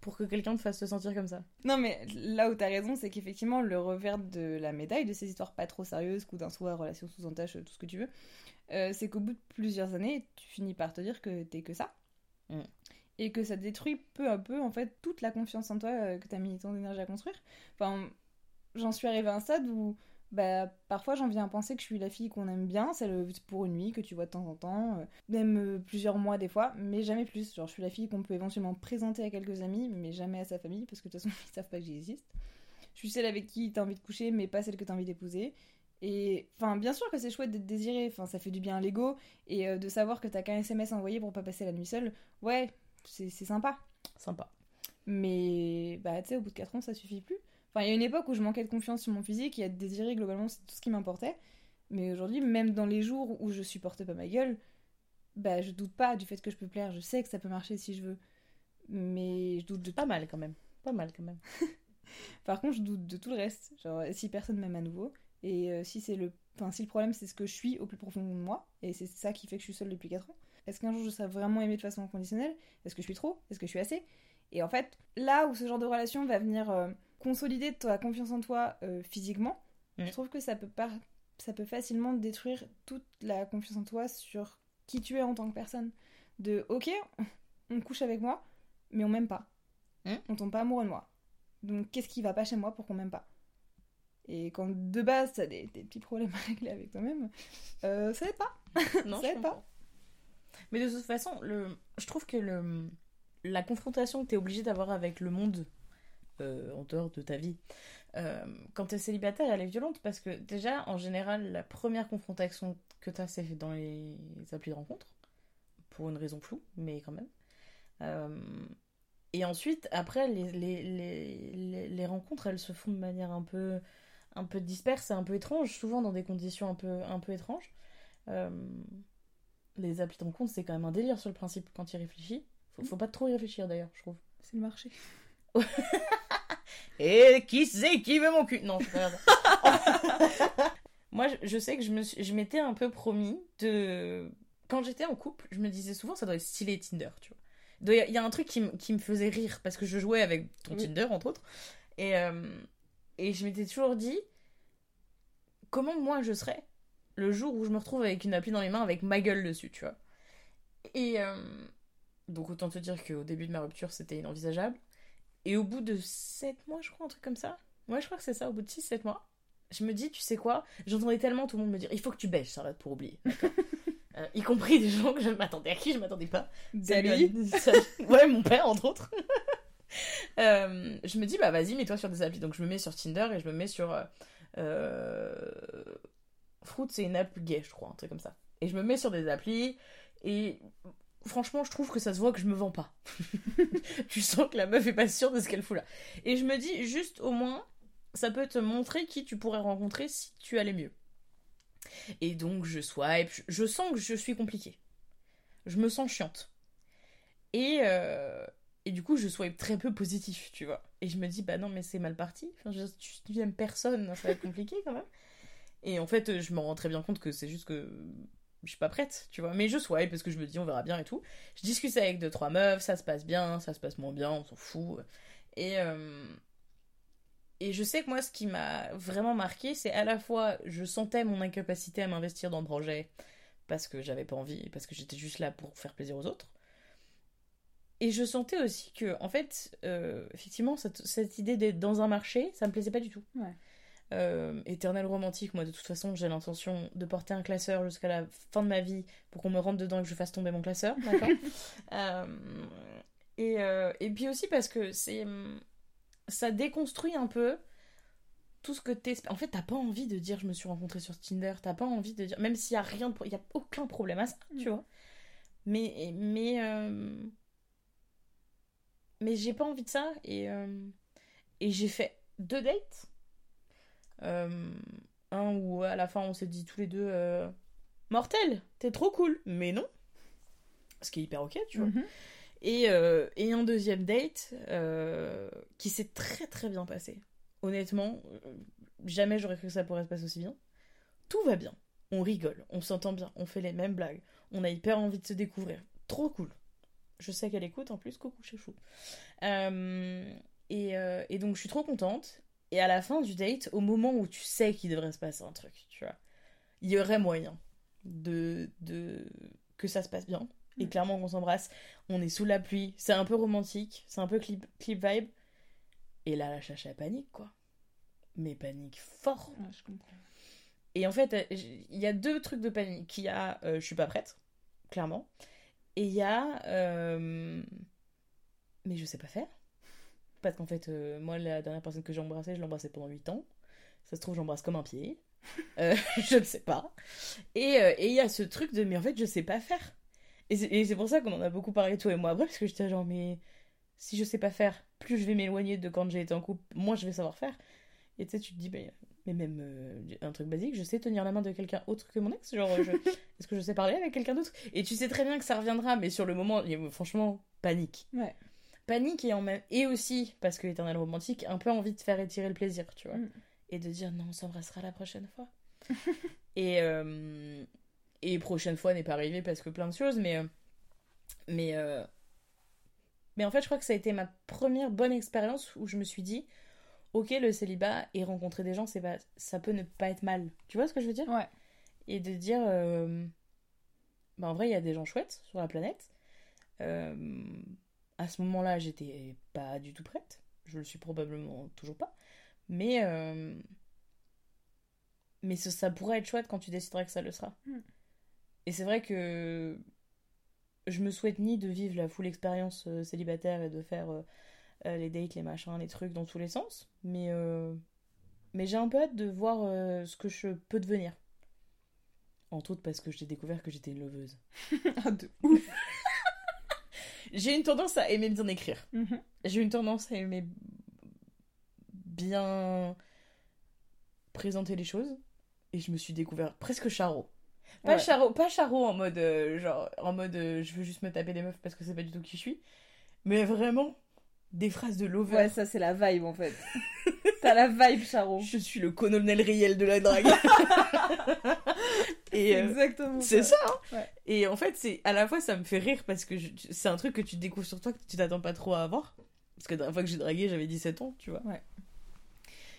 pour que quelqu'un te fasse te sentir comme ça. Non, mais là où t'as raison, c'est qu'effectivement, le revers de la médaille de ces histoires pas trop sérieuses, coup d'un soir, relation sous entache, tout ce que tu veux, euh, c'est qu'au bout de plusieurs années, tu finis par te dire que t'es que ça. Mm. Et que ça détruit peu à peu, en fait, toute la confiance en toi euh, que t'as mis tant d'énergie à construire. Enfin, j'en suis arrivée à un stade où, bah, parfois j'en viens à penser que je suis la fille qu'on aime bien, celle pour une nuit, que tu vois de temps en temps, euh, même euh, plusieurs mois des fois, mais jamais plus. Genre, je suis la fille qu'on peut éventuellement présenter à quelques amis, mais jamais à sa famille, parce que de toute façon, ils savent pas que j'existe. Je suis celle avec qui t'as envie de coucher, mais pas celle que t'as envie d'épouser. Et enfin, bien sûr que c'est chouette d'être désiré, enfin, ça fait du bien à l'ego, et euh, de savoir que t'as qu'un SMS envoyé pour pas passer la nuit seule, ouais, c'est c'est sympa. Sympa. Mais bah, tu sais, au bout de 4 ans, ça suffit plus. Enfin, il y a une époque où je manquais de confiance sur mon physique et être désiré, globalement, c'est tout ce qui m'importait. Mais aujourd'hui, même dans les jours où je supporte pas ma gueule, bah, je doute pas du fait que je peux plaire. Je sais que ça peut marcher si je veux. Mais je doute de Pas mal quand même. Pas mal quand même. Par contre, je doute de tout le reste. Genre, si personne m'aime à nouveau, et euh, si c'est le... Enfin, si le problème, c'est ce que je suis au plus profond de moi, et c'est ça qui fait que je suis seule depuis 4 ans, est-ce qu'un jour je serai vraiment aimée de façon inconditionnelle? Est-ce que je suis trop? Est-ce que je suis assez? Et en fait, là où ce genre de relation va venir euh, consolider ta confiance en toi euh, physiquement, Mm. je trouve que ça peut, ça peut facilement détruire toute la confiance en toi sur qui tu es en tant que personne. De, ok, on couche avec moi, mais on m'aime pas. Mm. On tombe pas amoureux de moi. Donc qu'est-ce qui va pas chez moi pour qu'on m'aime pas? Et quand de base t'as des, des petits problèmes à régler avec toi-même, euh, ça aide pas. Non, Ça aide pas. Mais de toute façon, le... je trouve que le... la confrontation que tu es obligé d'avoir avec le monde euh, en dehors de ta vie, euh, quand tu es célibataire, elle est violente parce que déjà, en général, la première confrontation que tu as, c'est dans les applis de rencontre, pour une raison floue, mais quand même. Euh, Et ensuite, après, les, les, les, les, les rencontres, elles se font de manière un peu, un peu disperse et un peu étrange, souvent dans des conditions un peu, un peu étranges. Euh, les applis de rencontre, c'est quand même un délire sur le principe quand il réfléchit. Faut, faut pas trop y réfléchir d'ailleurs, je trouve. C'est le marché. Et qui c'est qui veut mon cul Non, grave. Moi, je, je sais que je me suis- je m'étais un peu promis de. Quand j'étais en couple, je me disais souvent ça doit être stylé Tinder, tu vois. Il y, a- il y a un truc qui, me- qui me faisait rire parce que je jouais avec ton Oui. Tinder, entre autres. Et, euh, et je m'étais toujours dit comment moi je serais le jour où je me retrouve avec une appli dans les mains avec ma gueule dessus, tu vois. Et euh, donc autant te dire qu'au début de ma rupture, c'était inenvisageable. Et au bout de 7 mois, je crois, un truc comme ça. Ouais, je crois que c'est ça, au bout de 6-7 mois. Je me dis, tu sais quoi? J'entendais tellement tout le monde me dire, il faut que tu bêches, Charlotte, pour oublier. Euh, y compris des gens que je m'attendais à qui je m'attendais pas. Dali. Salut. Ouais, mon père, entre autres. Euh, je me dis, bah vas-y, mets-toi sur des applis. Donc je me mets sur Tinder et je me mets sur. Euh, euh, Fruit, c'est une app gay, je crois, un truc comme ça. Et je me mets sur des applis et franchement, je trouve que ça se voit que je me vends pas. tu sens que la meuf est pas sûre de ce qu'elle fout là. Et je me dis, juste au moins, ça peut te montrer qui tu pourrais rencontrer si tu allais mieux. Et donc je swipe, je, sens que je suis compliquée. Je me sens chiante. Et, euh, Et du coup, je swipe très peu positif, tu vois. Et je me dis, bah non, mais c'est mal parti. Je, tu n'aimes personne, ça va être compliqué quand même. Et en fait, je me rends très bien compte que c'est juste que je suis pas prête, tu vois. Mais je swipe parce que je me dis, on verra bien et tout. Je discute avec deux, trois meufs, ça se passe bien, ça se passe moins bien, on s'en fout. Et, euh, et je sais que moi, ce qui m'a vraiment marqué, c'est à la fois, je sentais mon incapacité à m'investir dans le projet parce que j'avais pas envie, parce que j'étais juste là pour faire plaisir aux autres. Et je sentais aussi que, en fait, euh, effectivement, cette, cette idée d'être dans un marché, ça me plaisait pas du tout. Ouais. Euh, éternel romantique, moi de toute façon j'ai l'intention de porter un classeur jusqu'à la fin de ma vie pour qu'on me rentre dedans et que je fasse tomber mon classeur, d'accord euh, et, euh, et puis aussi parce que c'est ça déconstruit un peu tout ce que t'es en fait t'as pas envie de dire je me suis rencontrée sur Tinder t'as pas envie de dire même s'il y a rien il y a aucun problème à ça tu vois. Mais mais mais j'ai pas envie de ça et et j'ai fait deux dates. euh, un où à la fin on s'est dit tous les deux euh, Mortel, t'es trop cool, mais non. Ce qui est hyper ok, tu vois. Mhm. Et, euh, et un deuxième date qui s'est très très bien passé. Honnêtement, jamais j'aurais cru que ça pourrait se passer aussi bien. Tout va bien. On rigole, on s'entend bien, on fait les mêmes blagues. On a hyper envie de se découvrir. Trop cool. Je sais qu'elle écoute en plus, coucou chouchou. Euh, et, et donc je suis trop contente. Et à la fin du date, au moment où tu sais qu'il devrait se passer un truc, tu vois, il y aurait moyen de, de... que ça se passe bien. Et Mm. clairement qu'on s'embrasse. On est sous la pluie. C'est un peu romantique. C'est un peu clip, clip vibe. Et là, la chacha panique, quoi. Mais panique fort. Ouais, je comprends. Et en fait, euh, il y a deux trucs de panique. Il y a euh, je suis pas prête, clairement. Et il y a euh, mais je sais pas faire. Parce qu'en fait, euh, moi, la dernière personne que j'ai embrassée, je l'ai embrassée pendant 8 ans. Ça se trouve, j'embrasse comme un pied. Euh, je ne sais pas. Et euh, et il y a ce truc de mais en fait, je sais pas faire. Et c'est pour ça qu'on en a beaucoup parlé, toi et moi, après, parce que j'étais genre, mais si je sais pas faire, plus je vais m'éloigner de quand j'ai été en couple, moins je vais savoir faire. Et tu sais, tu te dis, mais, mais même euh, un truc basique, je sais tenir la main de quelqu'un autre que mon ex. Genre, je- est-ce que je sais parler avec quelqu'un d'autre? Et tu sais très bien que ça reviendra, mais sur le moment, il y a- franchement, panique. Ouais. Panique et, en même... et aussi, parce que l'éternel romantique, un peu envie de faire étirer le plaisir, tu vois. Mm. Et de dire, non, on s'embrassera la prochaine fois. et, euh, et prochaine fois n'est pas arrivé parce que plein de choses, mais. euh, Mais. euh, Mais en fait, je crois que ça a été ma première bonne expérience où je me suis dit, ok, le célibat et rencontrer des gens, c'est pas, ça peut ne pas être mal. Tu vois ce que je veux dire? Ouais. Et de dire, euh, bah en vrai, il y a des gens chouettes sur la planète. Euh, à ce moment-là, j'étais pas du tout prête. Je le suis probablement toujours pas. Mais, euh, mais ça, ça pourrait être chouette quand tu décideras que ça le sera. Mm. Et c'est vrai que je me souhaite ni de vivre la full expérience euh, célibataire et de faire euh, les dates, les machins, les trucs dans tous les sens. Mais, mais j'ai un peu hâte de voir ce que je peux devenir. Entre autres parce que j'ai découvert que j'étais une loveuse. Ah, de J'ai une tendance à aimer bien écrire. Mhm. J'ai une tendance à aimer bien présenter les choses. Et je me suis découvert presque charo. Pas Ouais. charo, pas en mode euh, genre en mode euh, je veux juste me taper des meufs parce que c'est pas du tout qui je suis. Mais vraiment des phrases de lover. Ouais, ça c'est la vibe en fait. T'as la vibe, Charo. Je suis le colonel réel de la drague. Et euh, exactement c'est ça. hein. Ouais. Et en fait, c'est à la fois ça me fait rire parce que c'est un truc que tu découvres sur toi que tu t'attends pas trop à avoir. Parce que la dernière fois que j'ai dragué, j'avais 17 ans, tu vois. Ouais.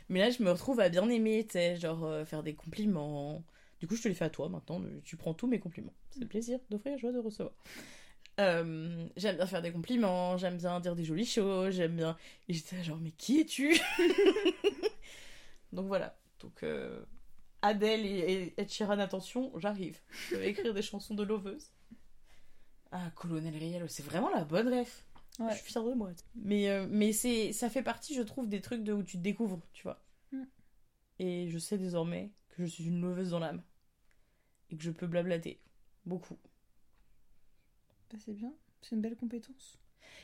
Mais là, je me retrouve à bien aimer, tu sais, genre euh, faire des compliments. Du coup, je te les fais à toi maintenant. Tu prends tous mes compliments. C'est le plaisir d'offrir, joie de recevoir. Euh, j'aime bien faire des compliments, j'aime bien dire des jolies choses, j'aime bien. Et j'étais genre, mais qui es-tu? Donc voilà. Donc, euh, Adèle et, et Ed Sheeran, attention, j'arrive. Je vais écrire des chansons de loveuse. Ah, Colonel Riel, c'est vraiment la bonne ref. Ouais. Je suis fière de moi. Mais, euh, mais c'est, ça fait partie, je trouve, des trucs de où tu te découvres, tu vois. Mm. Et je sais désormais que je suis une loveuse dans l'âme. Et que je peux blablater. Beaucoup. Bah, c'est bien. C'est une belle compétence.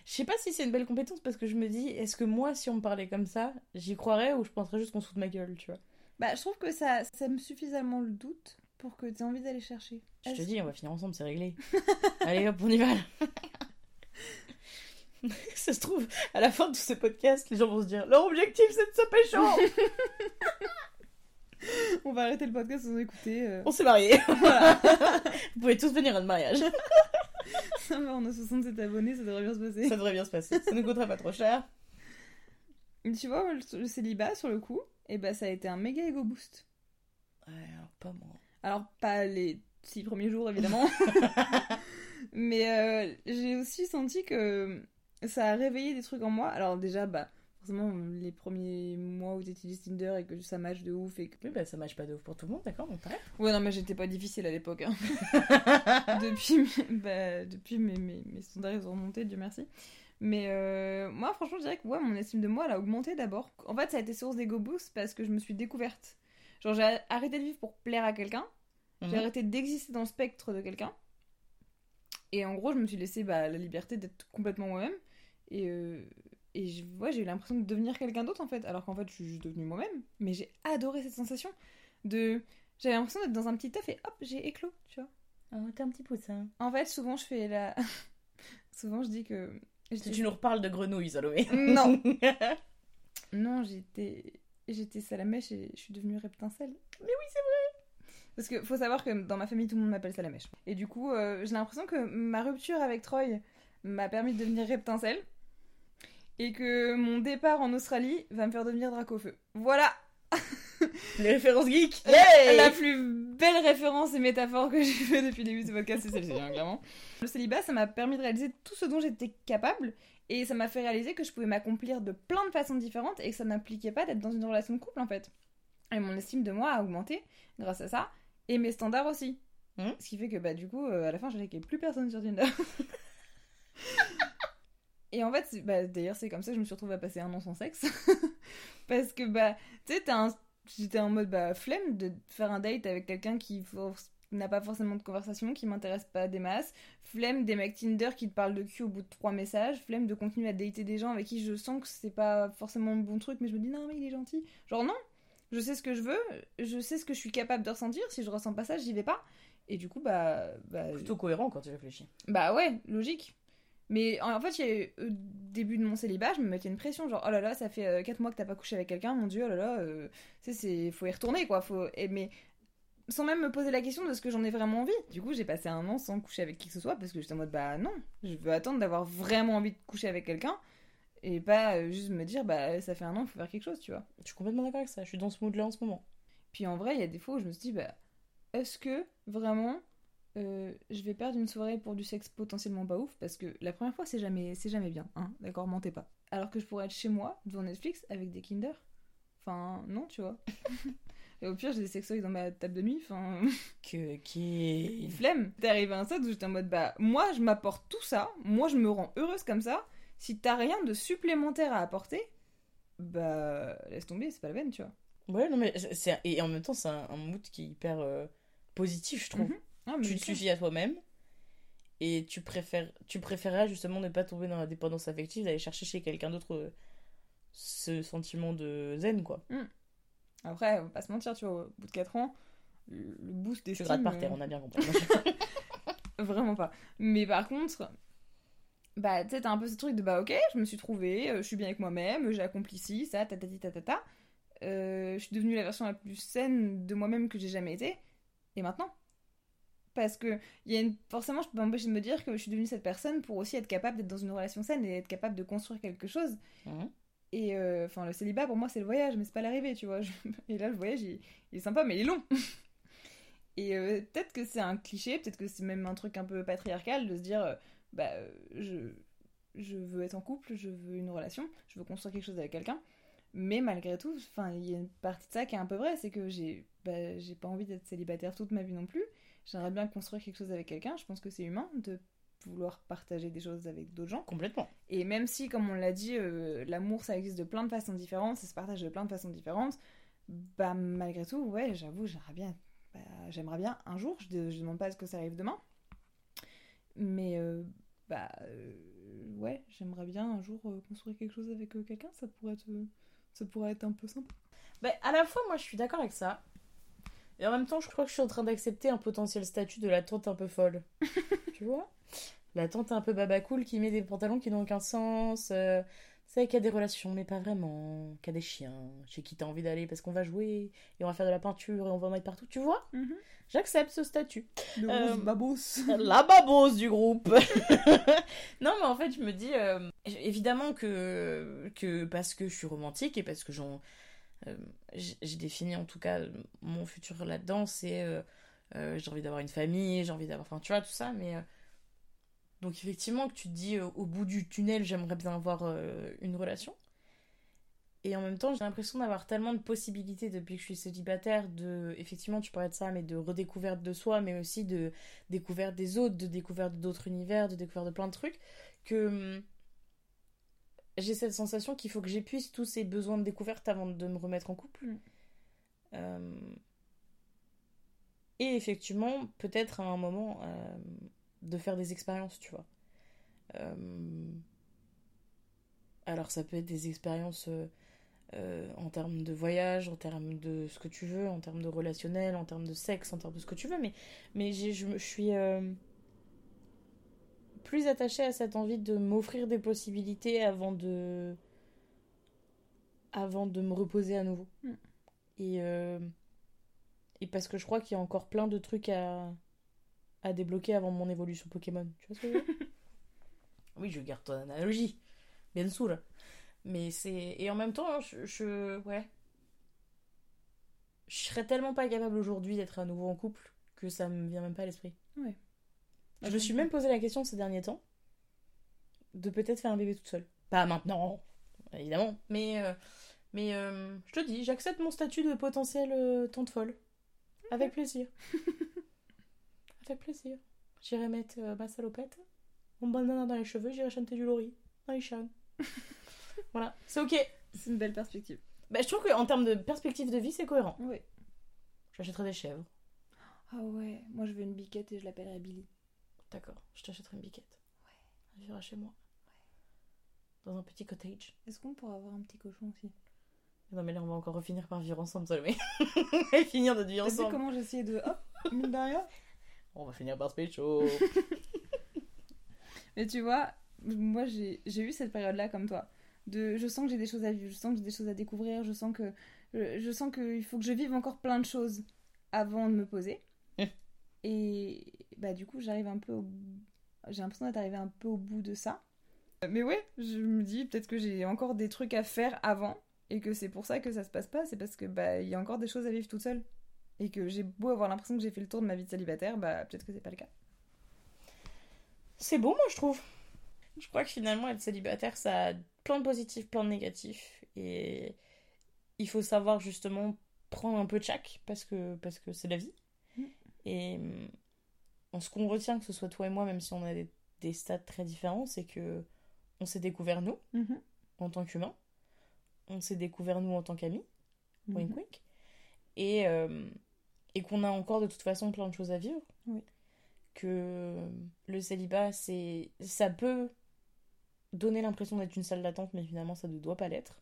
Je sais pas si c'est une belle compétence parce que je me dis, est-ce que moi, si on me parlait comme ça, j'y croirais ou je penserais juste qu'on se fout de ma gueule, tu vois? Bah, je trouve que ça sème suffisamment le doute pour que t'aies envie d'aller chercher. Je te dis, on va finir ensemble, c'est réglé. Allez hop, on y va. Ça se trouve, à la fin de ce podcast, les gens vont se dire leur objectif c'est de se pécho On va arrêter le podcast sans écouter. euh. On s'est mariés Voilà. Vous pouvez tous venir à notre mariage. Ça va, on a 67 abonnés, ça devrait bien se passer. Ça devrait bien se passer. Ça nous coûterait pas trop cher. Tu vois, le, le célibat, sur le coup, et bah, ça a été un méga ego boost. Ouais, alors pas moi. Alors, pas les six premiers jours, évidemment. Mais euh, j'ai aussi senti que ça a réveillé des trucs en moi. Alors, déjà, bah, forcément, les premiers mois où t'utilises Tinder et que ça match de ouf et que... Oui, bah ça marche pas de ouf pour tout le monde, d'accord. Ouais, non, mais j'étais pas difficile à l'époque. hein. depuis mes, bah, depuis mes, mes, mes standards, ils ont remonté, Dieu merci. Mais euh, moi, franchement, je dirais que ouais, mon estime de moi, elle a augmenté d'abord. En fait, ça a été source d'ego boost parce que je me suis découverte. Genre, j'ai arrêté de vivre pour plaire à quelqu'un. J'ai Mhm. arrêté d'exister dans le spectre de quelqu'un. Et en gros, je me suis laissé bah, la liberté d'être complètement moi-même. Et, euh, et je- ouais, j'ai eu l'impression de devenir quelqu'un d'autre en fait. Alors qu'en fait, je suis juste devenue moi-même. Mais j'ai adoré cette sensation de. J'avais l'impression d'être dans un petit œuf et hop, j'ai éclos, tu vois. Oh, t'es un petit poussin. En fait, souvent, je fais la. souvent, je dis que. Tu nous reparles de grenouilles, Salomé. Non. Non, j'étais. J'étais salamèche et je suis devenue reptincelle. Mais oui, c'est vrai Parce que faut savoir que dans ma famille, tout le monde m'appelle salamèche. Et du coup, euh, j'ai l'impression que ma rupture avec Troy m'a permis de devenir reptincelle. Et que mon départ en Australie va me faire devenir dracofeu. Voilà Les références geeks. La plus belle référence et métaphore que j'ai fait depuis le début de ce podcast, c'est celle-ci, hein, clairement. Le célibat, ça m'a permis de réaliser tout ce dont j'étais capable et ça m'a fait réaliser que je pouvais m'accomplir de plein de façons différentes et que ça n'impliquait pas d'être dans une relation de couple en fait. Et mon estime de moi a augmenté grâce à ça et mes standards aussi. Mhm. Ce qui fait que bah du coup, euh, à la fin, j'avais plus personne sur Tinder. Et en fait, bah, d'ailleurs, c'est comme ça que je me suis retrouvée à passer un an sans sexe. Parce que, bah, tu sais, j'étais en mode bah, flemme de faire un date avec quelqu'un qui n'a pas forcément de conversation, qui m'intéresse pas des masses. Flemme des mecs Tinder qui te parlent de cul au bout de trois messages. Flemme de continuer à dater des gens avec qui je sens que c'est pas forcément le bon truc, mais je me dis non, mais il est gentil. Genre, non, je sais ce que je veux, je sais ce que je suis capable de ressentir. Si je ressens pas ça, j'y vais pas. Et du coup, bah. bah Plutôt cohérent quand tu réfléchis. bah ouais, logique. Mais en fait, il eu, au début de mon célibat, je me mettais une pression, genre oh là là, ça fait 4 mois que t'as pas couché avec quelqu'un, mon dieu, oh là là, euh, tu sais, c'est faut y retourner quoi, faut et, mais sans même me poser la question de ce que j'en ai vraiment envie. Du coup, j'ai passé un an sans coucher avec qui que ce soit parce que j'étais en mode bah non, je veux attendre d'avoir vraiment envie de coucher avec quelqu'un et pas euh, juste me dire bah ça fait un an, faut faire quelque chose, tu vois. Je suis complètement d'accord avec ça. Je suis dans ce mood-là en ce moment. Puis en vrai, il y a des fois où je me suis dit, bah, est-ce que vraiment euh, je vais perdre une soirée pour du sexe potentiellement pas ouf Parce que la première fois, c'est jamais, c'est jamais bien, hein, d'accord, mentez pas. Alors que je pourrais être chez moi, devant Netflix, avec des Kinder. Enfin, non, tu vois. Et au pire, j'ai des sextoys dans ma table de nuit, enfin, Que, qui flemme. T'es arrivé à un stade où j'étais en mode, bah, moi, je m'apporte tout ça, moi, je me rends heureuse comme ça. Si t'as rien de supplémentaire à apporter, bah, laisse tomber, c'est pas la peine, tu vois. Ouais, non, mais c'est. Et en même temps, c'est un, un mood qui est hyper euh, positif, je trouve. Mhm. Ah, Tu te suffis à toi-même. Et tu préfères, tu préférerais justement ne pas tomber dans la dépendance affective, d'aller chercher chez quelqu'un d'autre euh, ce sentiment de zen, quoi. Après, on va pas se mentir, tu vois, au bout de 4 ans, le boost des Tu grattes par terre, on a bien compris. Vraiment pas. Mais par contre, bah, tu sais, t'as un peu ce truc de bah, ok, je me suis trouvée, euh, je suis bien avec moi-même, j'ai accompli ci, ça, tatati tatata. Euh, je suis devenue la version la plus saine de moi-même que j'ai jamais été. Et maintenant Parce que il y a une... forcément, je peux m'empêcher de me dire que je suis devenue cette personne pour aussi être capable d'être dans une relation saine et être capable de construire quelque chose. Mhm. Et euh, enfin, le célibat pour moi, c'est le voyage, mais c'est pas l'arrivée, tu vois. Je- Et là, le voyage, il, il est sympa, mais il est long. Et euh, peut-être que c'est un cliché, peut-être que c'est même un truc un peu patriarcal de se dire, euh, bah, je, je veux être en couple, je veux une relation, je veux construire quelque chose avec quelqu'un. Mais malgré tout, enfin, il y a une partie de ça qui est un peu vraie, c'est que j'ai, bah, j'ai pas envie d'être célibataire toute ma vie non plus. J'aimerais bien construire quelque chose avec quelqu'un. Je pense que c'est humain de vouloir partager des choses avec d'autres gens. Complètement. Et même si, comme on l'a dit, euh, l'amour ça existe de plein de façons différentes, ça se partage de plein de façons différentes, bah malgré tout, ouais, j'avoue, j'aimerais bien, bah, j'aimerais bien un jour, je, ne demande pas à ce que ça arrive demain, mais euh, bah euh, ouais, j'aimerais bien un jour euh, construire quelque chose avec euh, quelqu'un, ça pourrait être, ça pourrait être un peu sympa. Bah, à la fois, moi, je suis d'accord avec ça. Et en même temps, je crois que je suis en train d'accepter un potentiel statut de la tante un peu folle. tu vois? La tante un peu baba cool qui met des pantalons qui n'ont aucun sens. Euh, c'est qui a des relations, mais pas vraiment. Qui a des chiens, chez qui t'as envie d'aller parce qu'on va jouer et on va faire de la peinture et on va en mettre partout, tu vois? Mhm. J'accepte ce statut. Le Euh, babos. La babose du groupe. non, mais en fait, je me dis euh, évidemment que, que parce que je suis romantique et parce que j'en. Euh, j'ai défini en tout cas mon futur là-dedans, c'est. euh, euh, j'ai envie d'avoir une famille, j'ai envie d'avoir. Enfin, tu vois, tout ça, mais. donc, effectivement, que tu te dis au bout du tunnel, j'aimerais bien avoir une relation. Et en même temps, j'ai l'impression d'avoir tellement de possibilités depuis que je suis célibataire, de, effectivement, tu parlais de ça, mais de redécouverte de soi, mais aussi de découverte des autres, de découverte d'autres univers, de découverte de plein de trucs, que hum, j'ai cette sensation qu'il faut que j'épuise tous ces besoins de découverte avant de me remettre en couple. Mm. Euh, et effectivement, peut-être à un moment, euh, de faire des expériences, tu vois. Euh, alors ça peut être des expériences en termes de voyage, en termes de ce que tu veux, en termes de relationnel, en termes de sexe, en termes de ce que tu veux, mais, mais je, suis plus attachée à cette envie de m'offrir des possibilités avant de avant de me reposer à nouveau. Mm. Et, euh, et parce que je crois qu'il y a encore plein de trucs à, à débloquer avant mon évolution Pokémon. Tu vois ce que je veux dire? Oui, je garde ton analogie, bien sûr. Mais c'est. Et en même temps, je, je- Ouais. Je serais tellement pas capable aujourd'hui d'être à nouveau en couple que ça me vient même pas à l'esprit. Ouais. Je me suis même posé la question ces derniers temps de peut-être faire un bébé toute seule. Pas maintenant, évidemment, mais. euh, Mais euh, je te dis, j'accepte mon statut de potentielle euh, tante folle. Avec plaisir. Avec plaisir. J'irai mettre ma salopette, mon bandana dans les cheveux, j'irai chanter du lori dans les voilà, c'est ok. C'est une belle perspective. Bah, je trouve qu'en termes de perspective de vie, c'est cohérent. Oui. J'achèterai des chèvres. Ah ouais, moi je veux une biquette et je l'appellerai Billy. D'accord, je t'achèterai une biquette. Elle vivra chez moi. Dans un petit cottage. Est-ce qu'on pourra avoir un petit cochon aussi? Non, mais là, on va encore refinir par vivre ensemble, Salomé. Et finir notre vie T'as vu ensemble. comment essayé de. Hop, mine de rien? On va finir par se pécho. Mais tu vois, moi j'ai eu cette période-là comme toi. De, je sens que j'ai des choses à vivre, je sens que j'ai des choses à découvrir, je sens que je, je sens qu'il faut que je vive encore plein de choses avant de me poser. Mm. Et bah du coup j'arrive un peu au... j'ai l'impression d'être arrivée un peu au bout de ça. Mais ouais, je me dis peut-être que j'ai encore des trucs à faire avant et que c'est pour ça que ça se passe pas, c'est parce que bah il y a encore des choses à vivre toute seule et que j'ai beau avoir l'impression que j'ai fait le tour de ma vie de célibataire, bah peut-être que c'est pas le cas. C'est beau, moi, je trouve. Je crois que finalement, être célibataire, ça a plein de positifs, plein de négatifs. Et il faut savoir justement prendre un peu de chaque, parce que parce que c'est la vie. Mm. Et ce qu'on retient, que ce soit toi et moi, même si on a des, des stades très différents, c'est que on s'est découvert nous, Mhm. en tant qu'humains. On s'est découvert nous en tant qu'amis. Wink wink, et, euh, et qu'on a encore de toute façon plein de choses à vivre. Oui. Que le célibat, c'est ça peut donner l'impression d'être une salle d'attente, mais finalement ça ne doit pas l'être.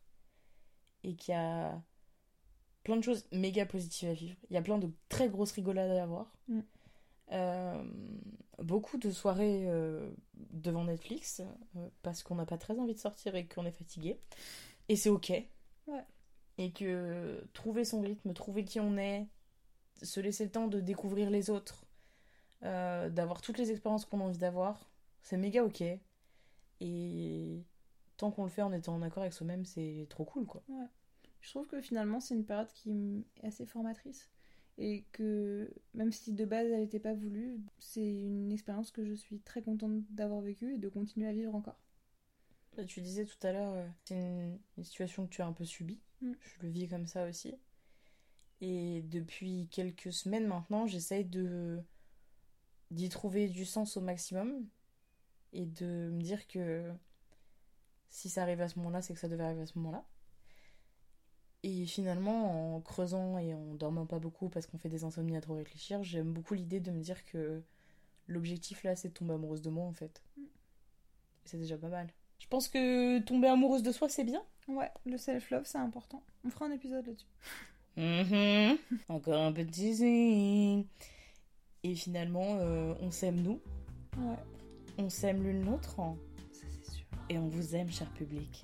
Et qu'il y a plein de choses méga positives à vivre. Il y a plein de très grosses rigolades à avoir. Mm. Euh, beaucoup de soirées euh, devant Netflix euh, parce qu'on n'a pas très envie de sortir et qu'on est fatigué. Et c'est ok. Ouais. Et que trouver son rythme, trouver qui on est, se laisser le temps de découvrir les autres, euh, d'avoir toutes les expériences qu'on a envie d'avoir, c'est méga ok. Et tant qu'on le fait en étant en accord avec soi-même, c'est trop cool quoi. Je trouve que finalement, c'est une période qui est assez formatrice. Et que même si de base elle n'était pas voulue, c'est une expérience que je suis très contente d'avoir vécue et de continuer à vivre encore. Bah, tu disais tout à l'heure, euh, c'est une, une situation que tu as un peu subie. Mm. Je le vis comme ça aussi. Et depuis quelques semaines maintenant, j'essaye de d'y trouver du sens au maximum et de me dire que si ça arrive à ce moment-là, c'est que ça devait arriver à ce moment-là. Et finalement, en creusant et en dormant pas beaucoup parce qu'on fait des insomnies à trop réfléchir, j'aime beaucoup l'idée de me dire que l'objectif là, c'est de tomber amoureuse de moi en fait. Mm. C'est déjà pas mal. Je pense que tomber amoureuse de soi, c'est bien. Ouais, le self-love, c'est important. On fera un épisode là-dessus. Mhm. Encore un petit teasing. Et finalement, euh, on s'aime nous. Ouais. On s'aime l'une l'autre, hein. Ça, c'est sûr. et on vous aime, cher public.